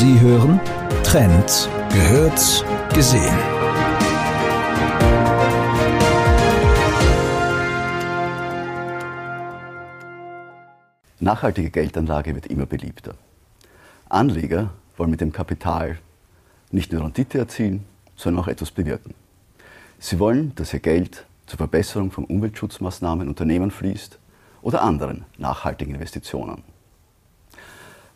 Sie hören Trend gehört gesehen. Nachhaltige Geldanlage wird immer beliebter. Anleger wollen mit dem Kapital nicht nur Rendite erzielen, sondern auch etwas bewirken. Sie wollen, dass ihr Geld zur Verbesserung von Umweltschutzmaßnahmen Unternehmen fließt oder anderen nachhaltigen Investitionen.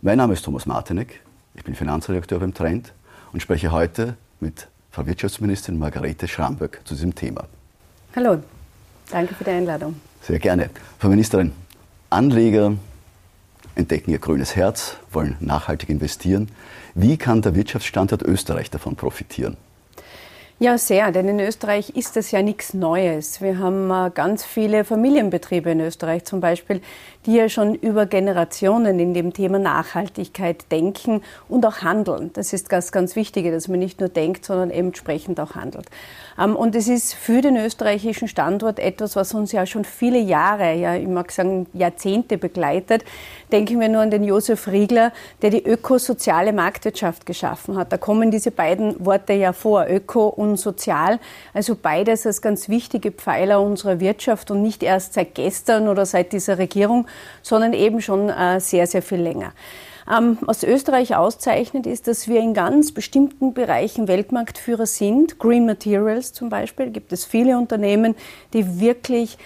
Mein Name ist Thomas Martinek, ich bin Finanzredakteur beim Trend und spreche heute mit Frau Wirtschaftsministerin Margarete Schramböck zu diesem Thema. Hallo, danke für die Einladung. Sehr gerne. Frau Ministerin, Anleger entdecken ihr grünes Herz, wollen nachhaltig investieren. Wie kann der Wirtschaftsstandort Österreich davon profitieren? Ja, sehr, denn in Österreich ist das ja nichts Neues. Wir haben äh, ganz viele Familienbetriebe in Österreich zum Beispiel, die ja schon über Generationen in dem Thema Nachhaltigkeit denken und auch handeln. Das ist ganz, ganz wichtig, dass man nicht nur denkt, sondern entsprechend auch handelt. Ähm, und es ist für den österreichischen Standort etwas, was uns ja schon viele Jahre, ja, ich mag sagen Jahrzehnte begleitet. Denken wir nur an den Josef Riegler, der die ökosoziale Marktwirtschaft geschaffen hat. Da kommen diese beiden Worte ja vor, öko und sozial. Also beides als ganz wichtige Pfeiler unserer Wirtschaft und nicht erst seit gestern oder seit dieser Regierung, sondern eben schon äh, sehr, sehr viel länger. Ähm, was Österreich auszeichnet, ist, dass wir in ganz bestimmten Bereichen Weltmarktführer sind. Green Materials zum Beispiel gibt es viele Unternehmen, die wirklich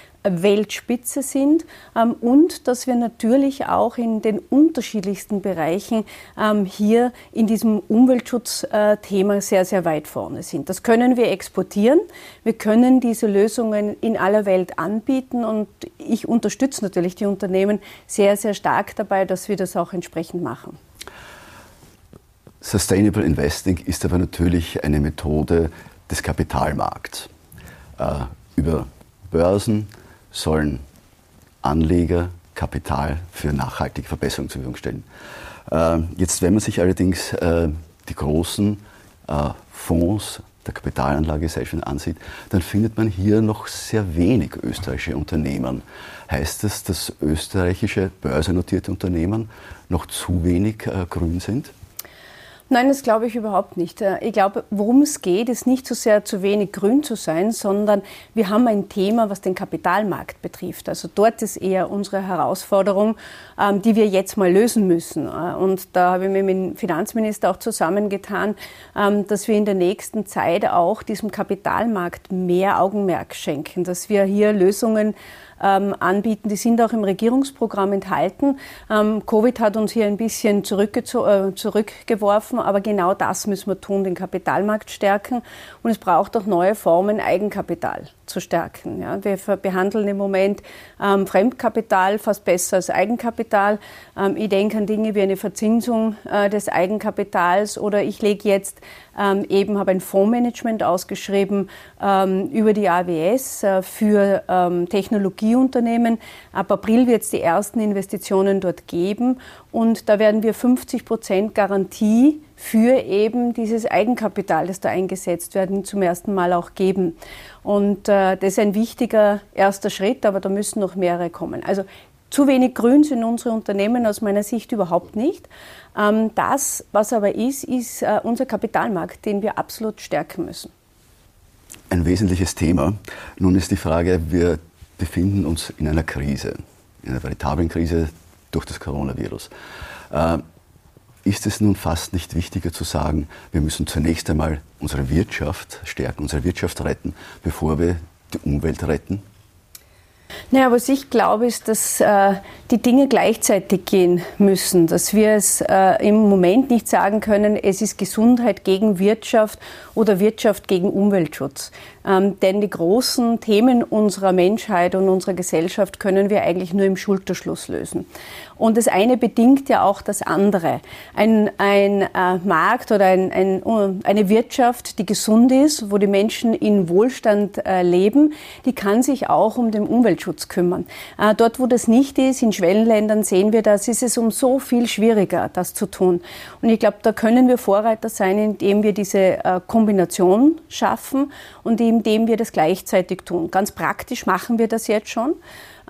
Weltspitze sind ähm, und dass wir natürlich auch in den unterschiedlichsten Bereichen ähm, hier in diesem Umweltschutzthema sehr, sehr weit vorne sind. Das können wir exportieren. Wir können diese Lösungen in aller Welt anbieten und ich unterstütze natürlich die Unternehmen sehr, sehr stark dabei, dass wir das auch entsprechend machen. Sustainable Investing ist aber natürlich eine Methode des Kapitalmarkts. Äh, über Börsen, sollen Anleger Kapital für nachhaltige Verbesserungen zur Verfügung stellen. Äh, jetzt, wenn man sich allerdings äh, die großen äh, Fonds der Kapitalanlagegesellschaften ansieht, dann findet man hier noch sehr wenig österreichische Unternehmen. Heißt das, dass österreichische börsennotierte Unternehmen noch zu wenig äh, grün sind? Nein, das glaube ich überhaupt nicht. Äh, ich glaube, worum es geht, ist nicht so sehr zu wenig grün zu sein, sondern wir haben ein Thema, was den Kapitalmarkt betrifft. Also dort ist eher unsere Herausforderung, ähm, die wir jetzt mal lösen müssen. Äh, und da habe ich mit dem Finanzminister auch zusammengetan, ähm, dass wir in der nächsten Zeit auch diesem Kapitalmarkt mehr Augenmerk schenken, dass wir hier Lösungen ähm, anbieten. Die sind auch im Regierungsprogramm enthalten. Ähm, Covid hat uns hier ein bisschen äh, zurückgeworfen, aber genau das müssen wir tun, den Kapitalmarkt stärken. Und es braucht auch neue Formen, Eigenkapital zu stärken. Ja, wir behandeln im Moment ähm, Fremdkapital fast besser als Eigenkapital. Ähm, ich denke an Dinge wie eine Verzinsung äh, des Eigenkapitals oder ich lege jetzt ähm, eben, habe ein Fondsmanagement ausgeschrieben ähm, über die AWS äh, für ähm, Technologieunternehmen. Ab April wird es die ersten Investitionen dort geben und da werden wir 50 Prozent Garantie für eben dieses Eigenkapital, das da eingesetzt werden, zum ersten Mal auch geben. Und äh, das ist ein wichtiger erster Schritt, aber da müssen noch mehrere kommen. Also zu wenig grün sind unsere Unternehmen aus meiner Sicht überhaupt nicht. Ähm, das, was aber ist, ist äh, unser Kapitalmarkt, den wir absolut stärken müssen. Ein wesentliches Thema. Nun ist die Frage, wir befinden uns in einer Krise, in einer veritablen Krise durch das Coronavirus. Äh, ist es nun fast nicht wichtiger zu sagen, wir müssen zunächst einmal unsere Wirtschaft stärken, unsere Wirtschaft retten, bevor wir die Umwelt retten? Naja, was ich glaube, ist, dass äh, die Dinge gleichzeitig gehen müssen, dass wir es äh, im Moment nicht sagen können, es ist Gesundheit gegen Wirtschaft oder Wirtschaft gegen Umweltschutz. Ähm, denn die großen Themen unserer Menschheit und unserer Gesellschaft können wir eigentlich nur im Schulterschluss lösen. Und das eine bedingt ja auch das andere. Ein, ein äh, Markt oder ein, ein, eine Wirtschaft, die gesund ist, wo die Menschen in Wohlstand äh, leben, die kann sich auch um den Umweltschutz kümmern. Äh, dort, wo das nicht ist, in Schwellenländern sehen wir das, ist es um so viel schwieriger, das zu tun. Und ich glaube, da können wir Vorreiter sein, indem wir diese äh, Kombination schaffen und eben indem wir das gleichzeitig tun. Ganz praktisch machen wir das jetzt schon.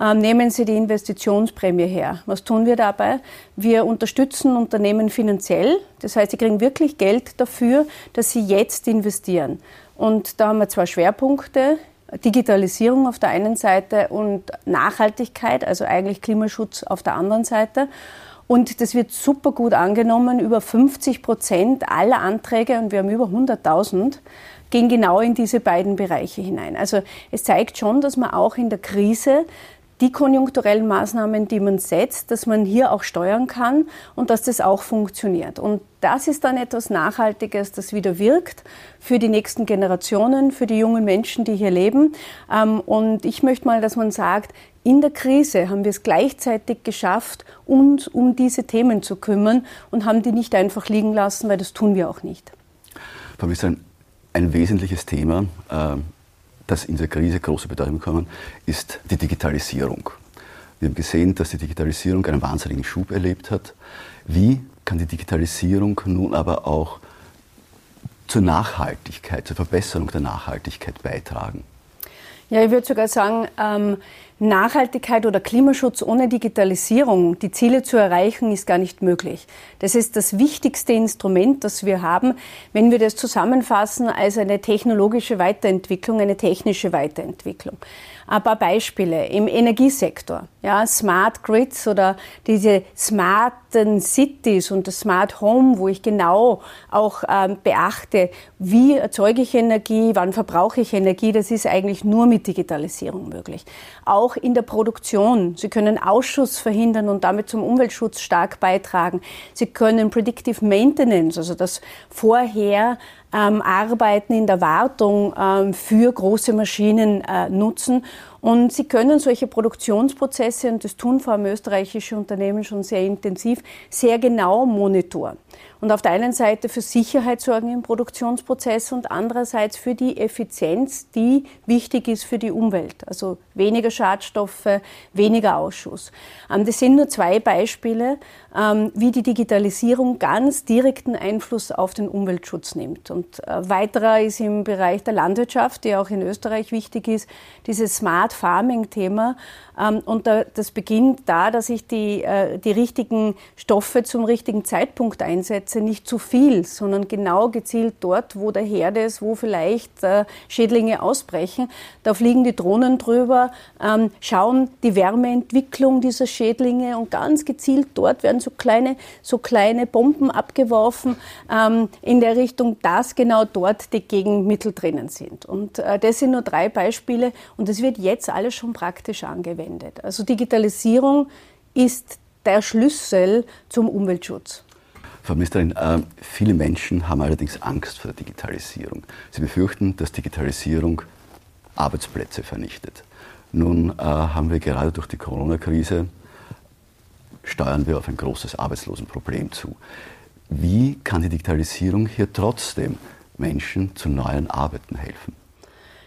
Ähm, nehmen Sie die Investitionsprämie her. Was tun wir dabei? Wir unterstützen Unternehmen finanziell. Das heißt, sie kriegen wirklich Geld dafür, dass sie jetzt investieren. Und da haben wir zwei Schwerpunkte. Digitalisierung auf der einen Seite und Nachhaltigkeit, also eigentlich Klimaschutz auf der anderen Seite. Und das wird super gut angenommen. Über 50 Prozent aller Anträge, und wir haben über 100.000, gehen genau in diese beiden Bereiche hinein. Also es zeigt schon, dass man auch in der Krise die konjunkturellen Maßnahmen, die man setzt, dass man hier auch steuern kann und dass das auch funktioniert. Und das ist dann etwas Nachhaltiges, das wieder wirkt für die nächsten Generationen, für die jungen Menschen, die hier leben. Ähm, und ich möchte mal, dass man sagt, in der Krise haben wir es gleichzeitig geschafft, uns um diese Themen zu kümmern und haben die nicht einfach liegen lassen, weil das tun wir auch nicht. Frau Minister, ein wesentliches Thema äh, das in der Krise große Bedeutung bekommen, ist die Digitalisierung. Wir haben gesehen, dass die Digitalisierung einen wahnsinnigen Schub erlebt hat. Wie kann die Digitalisierung nun aber auch zur Nachhaltigkeit, zur Verbesserung der Nachhaltigkeit beitragen? Ja, ich würde sogar sagen, ähm, Nachhaltigkeit oder Klimaschutz ohne Digitalisierung, die Ziele zu erreichen, ist gar nicht möglich. Das ist das wichtigste Instrument, das wir haben, wenn wir das zusammenfassen als eine technologische Weiterentwicklung, eine technische Weiterentwicklung. Ein paar Beispiele im Energiesektor, ja, Smart Grids oder diese smarten Cities und das Smart Home, wo ich genau auch ähm, beachte, wie erzeuge ich Energie, wann verbrauche ich Energie, das ist eigentlich nur mit Digitalisierung möglich. Auch in der Produktion. Sie können Ausschuss verhindern und damit zum Umweltschutz stark beitragen. Sie können Predictive Maintenance, also das Vorher ähm, Arbeiten in der Wartung ähm, für große Maschinen äh, nutzen. Und sie können solche Produktionsprozesse, und das tun vor allem österreichische Unternehmen schon sehr intensiv, sehr genau monitoren. Und auf der einen Seite für Sicherheit sorgen im Produktionsprozess und andererseits für die Effizienz, die wichtig ist für die Umwelt. Also weniger Schadstoffe, weniger Ausschuss. Ähm, das sind nur zwei Beispiele, ähm, wie die Digitalisierung ganz direkten Einfluss auf den Umweltschutz nimmt. Und äh, weiterer ist im Bereich der Landwirtschaft, die auch in Österreich wichtig ist, dieses Smart Farming Thema. Ähm, und das beginnt da, dass ich die, äh, die richtigen Stoffe zum richtigen Zeitpunkt einsetze. Nicht zu viel, sondern genau gezielt dort, wo der Herd ist, wo vielleicht äh, Schädlinge ausbrechen. Da fliegen die Drohnen drüber, ähm, schauen die Wärmeentwicklung dieser Schädlinge und ganz gezielt dort werden so kleine, so kleine Bomben abgeworfen ähm, in der Richtung, dass genau dort die Gegenmittel drinnen sind. Und äh, das sind nur drei Beispiele und das wird jetzt alles schon praktisch angewendet. Also Digitalisierung ist der Schlüssel zum Umweltschutz. Frau Ministerin, äh, viele Menschen haben allerdings Angst vor der Digitalisierung. Sie befürchten, dass Digitalisierung Arbeitsplätze vernichtet. Nun äh, haben wir gerade durch die Corona-Krise, steuern wir auf ein großes Arbeitslosenproblem zu. Wie kann die Digitalisierung hier trotzdem Menschen zu neuen Arbeiten helfen?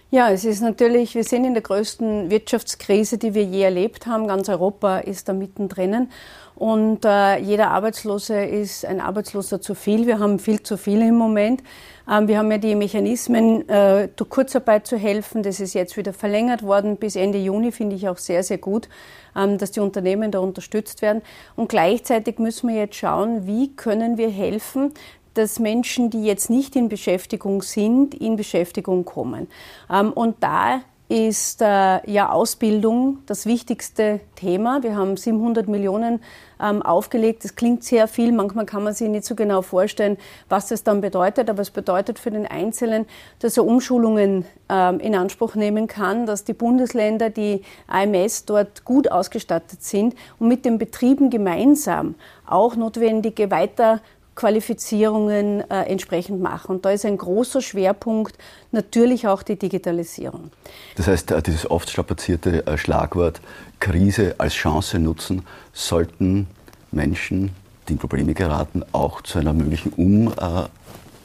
Ja, es ist natürlich, wir sind in der größten Wirtschaftskrise, die wir je erlebt haben. Ganz Europa ist da mittendrin. Und äh, jeder Arbeitslose ist ein Arbeitsloser zu viel. Wir haben viel zu viele im Moment. Ähm, wir haben ja die Mechanismen, äh, durch Kurzarbeit zu helfen. Das ist jetzt wieder verlängert worden bis Ende Juni, finde ich auch sehr, sehr gut, ähm, dass die Unternehmen da unterstützt werden. Und gleichzeitig müssen wir jetzt schauen, wie können wir helfen, dass Menschen, die jetzt nicht in Beschäftigung sind, in Beschäftigung kommen. Ähm, und da ist äh, ja Ausbildung das wichtigste Thema. Wir haben 700 Millionen ähm, aufgelegt. Das klingt sehr viel. Manchmal kann man sich nicht so genau vorstellen, was das dann bedeutet. Aber es bedeutet für den Einzelnen, dass er Umschulungen ähm, in Anspruch nehmen kann, dass die Bundesländer, die AMS dort gut ausgestattet sind und mit den Betrieben gemeinsam auch notwendige Weiter Qualifizierungen äh, entsprechend machen. Und da ist ein großer Schwerpunkt natürlich auch die Digitalisierung. Das heißt, äh, dieses oft strapazierte äh, Schlagwort Krise als Chance nutzen, sollten Menschen, die in Probleme geraten, auch zu einer möglichen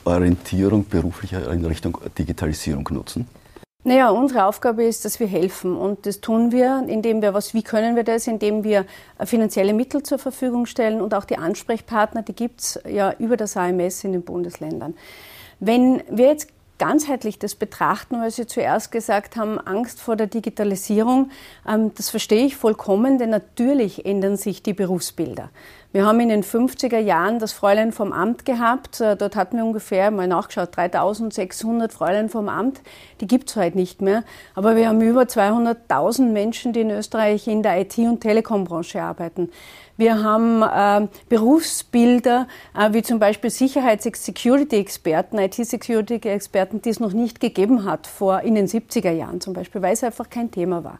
Umorientierung beruflicher in Richtung Digitalisierung nutzen? Naja, unsere Aufgabe ist, dass wir helfen. Und das tun wir, indem wir was, wie können wir das? Indem wir finanzielle Mittel zur Verfügung stellen und auch die Ansprechpartner, die gibt es ja über das AMS in den Bundesländern. Wenn wir jetzt ganzheitlich das betrachten, weil Sie zuerst gesagt haben, Angst vor der Digitalisierung, ähm, das verstehe ich vollkommen, denn natürlich ändern sich die Berufsbilder. Wir haben in den 50er Jahren das Fräulein vom Amt gehabt. Äh, dort hatten wir ungefähr, mal nachgeschaut, 3600 Fräulein vom Amt. Die gibt es heute nicht mehr. Aber wir haben über 200.000 Menschen, die in Österreich in der IT- und Telekombranche arbeiten. Wir haben äh, Berufsbilder, äh, wie zum Beispiel Sicherheits-Security-Experten, IT-Security-Experten, die es noch nicht gegeben hat vor in den 70er Jahren zum Beispiel, weil es einfach kein Thema war.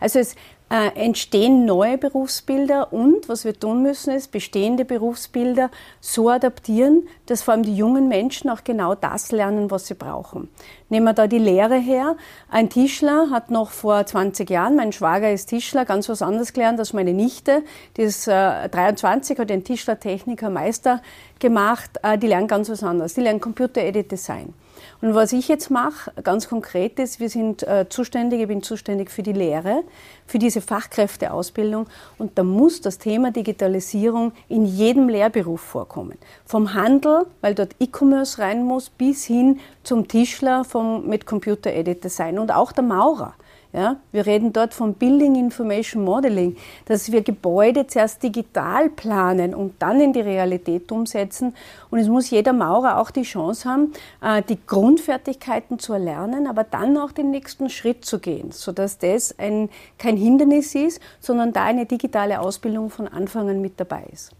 Also es äh, entstehen neue Berufsbilder und was wir tun müssen, ist bestehende Berufsbilder so adaptieren, dass vor allem die jungen Menschen auch genau das lernen, was sie brauchen. Nehmen wir da die Lehre her. Ein Tischler hat noch vor 20 Jahren, mein Schwager ist Tischler, ganz was anderes gelernt als meine Nichte. Die ist äh, 23, hat den Tischlertechniker Meister gemacht. Äh, die lernen ganz was anderes. Die lernen Computer Edit Design. Und was ich jetzt mache, ganz konkret ist, wir sind äh, zuständig, ich bin zuständig für die Lehre, für diese Fachkräfteausbildung und da muss das Thema Digitalisierung in jedem Lehrberuf vorkommen. Vom Handel, weil dort E-Commerce rein muss, bis hin zum Tischler vom, mit Computer Edit Design und auch der Maurer. Ja, wir reden dort von Building Information Modeling, dass wir Gebäude zuerst digital planen und dann in die Realität umsetzen. Und es muss jeder Maurer auch die Chance haben, äh, die Grundfertigkeiten zu erlernen, aber dann auch den nächsten Schritt zu gehen, sodass das ein, kein Hindernis ist, sondern da eine digitale Ausbildung von Anfang an mit dabei ist.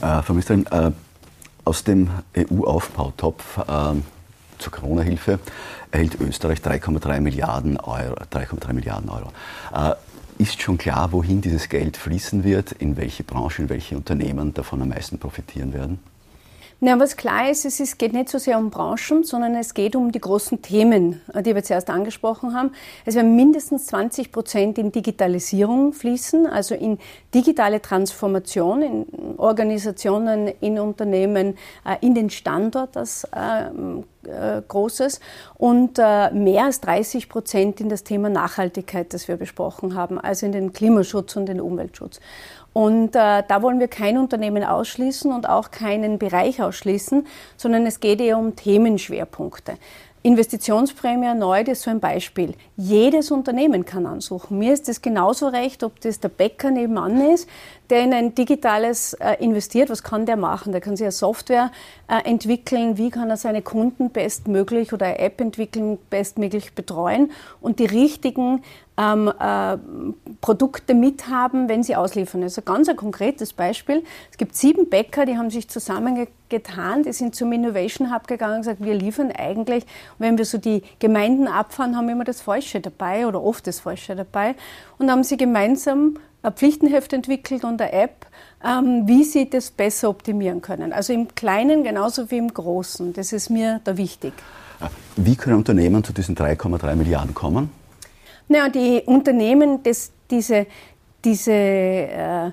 Äh, Frau Ministerin, äh, aus dem EU-Aufbautopf äh, zur Corona-Hilfe erhält Österreich 3,3 Milliarden Euro. 3,3 Milliarden Euro. Äh, ist schon klar, wohin dieses Geld fließen wird, in welche Branchen, in welche Unternehmen davon am meisten profitieren werden? Na, was klar ist, es ist, geht nicht so sehr um Branchen, sondern es geht um die großen Themen, die wir zuerst angesprochen haben. Es werden mindestens 20 Prozent in Digitalisierung fließen, also in digitale Transformation in Organisationen, in Unternehmen, äh, in den Standort als äh, äh, Großes und mehr als 30 Prozent in das Thema Nachhaltigkeit, das wir besprochen haben, also in den Klimaschutz und den Umweltschutz. Und äh, da wollen wir kein Unternehmen ausschließen und auch keinen Bereich ausschließen, sondern es geht eher um Themenschwerpunkte. Investitionsprämie erneut ist so ein Beispiel. Jedes Unternehmen kann ansuchen. Mir ist es genauso recht, ob das der Bäcker nebenan ist, der in ein digitales äh, investiert. Was kann der machen? Der kann sich eine Software äh, entwickeln. Wie kann er seine Kunden bestmöglich oder eine App entwickeln, bestmöglich betreuen und die richtigen ähm, äh, Produkte mithaben, wenn sie ausliefern. Also ganz ein konkretes Beispiel. Es gibt sieben Bäcker, die haben sich zusammengetan, die sind zum Innovation Hub gegangen und gesagt, wir liefern eigentlich, wenn wir so die Gemeinden abfahren, haben wir immer das Falsche dabei oder oft das Falsche dabei und haben sie gemeinsam ein Pflichtenheft entwickelt und eine App, ähm, wie sie das besser optimieren können. Also im Kleinen genauso wie im Großen. Das ist mir da wichtig. Wie können Unternehmen zu diesen 3,3 Milliarden kommen? Naja, die Unternehmen, das, diese, diese, äh,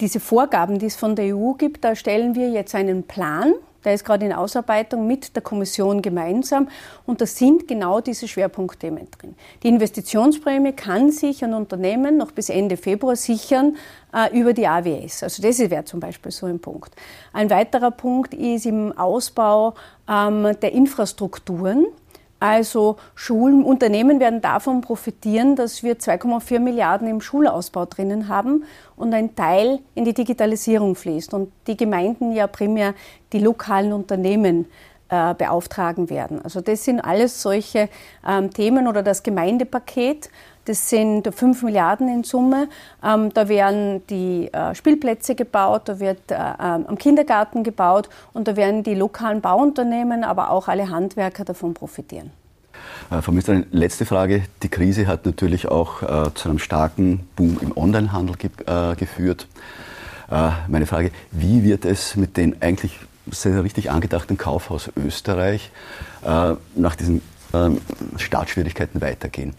diese Vorgaben, die es von der EU gibt, da stellen wir jetzt einen Plan. Der ist gerade in Ausarbeitung mit der Kommission gemeinsam und da sind genau diese Schwerpunktthemen drin. Die Investitionsprämie kann sich ein Unternehmen noch bis Ende Februar sichern äh, über die AWS. Also das wäre zum Beispiel so ein Punkt. Ein weiterer Punkt ist im Ausbau ähm, der Infrastrukturen. Also Schulen, Unternehmen werden davon profitieren, dass wir 2,4 Milliarden im Schulausbau drinnen haben und ein Teil in die Digitalisierung fließt und die Gemeinden ja primär die lokalen Unternehmen äh, beauftragen werden. Also das sind alles solche ähm, Themen oder das Gemeindepaket. Das sind 5 Milliarden in Summe. Ähm, da werden die äh, Spielplätze gebaut, da wird äh, ähm, am Kindergarten gebaut und da werden die lokalen Bauunternehmen, aber auch alle Handwerker davon profitieren. Äh, Frau Ministerin, letzte Frage. Die Krise hat natürlich auch äh, zu einem starken Boom im Onlinehandel ge äh, geführt. Äh, meine Frage, wie wird es mit den eigentlich sehr richtig angedachten Kaufhaus Österreich äh, nach diesen ähm, Startschwierigkeiten weitergehen?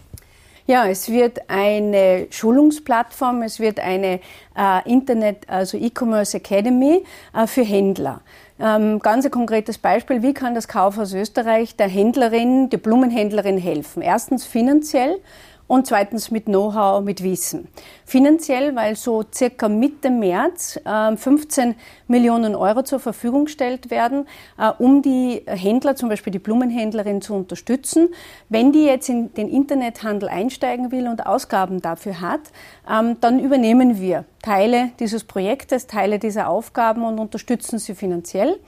Ja, es wird eine Schulungsplattform, es wird eine äh, Internet, also E-Commerce Academy äh, für Händler. Ähm, ganz ein konkretes Beispiel, wie kann das Kaufhaus Österreich der Händlerin, der Blumenhändlerin helfen? Erstens finanziell und zweitens mit Know-how, mit Wissen. Finanziell, weil so circa Mitte März äh, 15 Millionen Euro zur Verfügung gestellt werden, äh, um die Händler, zum Beispiel die Blumenhändlerin, zu unterstützen. Wenn die jetzt in den Internethandel einsteigen will und Ausgaben dafür hat, ähm, dann übernehmen wir Teile dieses Projektes, Teile dieser Aufgaben und unterstützen sie finanziell.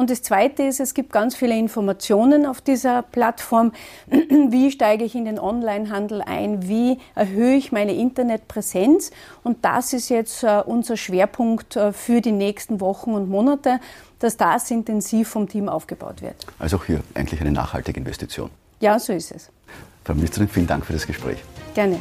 Und das Zweite ist, es gibt ganz viele Informationen auf dieser Plattform. Wie steige ich in den Onlinehandel ein? Wie erhöhe ich meine Internetpräsenz? Und das ist jetzt äh, unser Schwerpunkt äh, für die nächsten Wochen und Monate, dass das intensiv vom Team aufgebaut wird. Also auch hier eigentlich eine nachhaltige Investition. Ja, so ist es. Frau Ministerin, vielen Dank für das Gespräch. Gerne.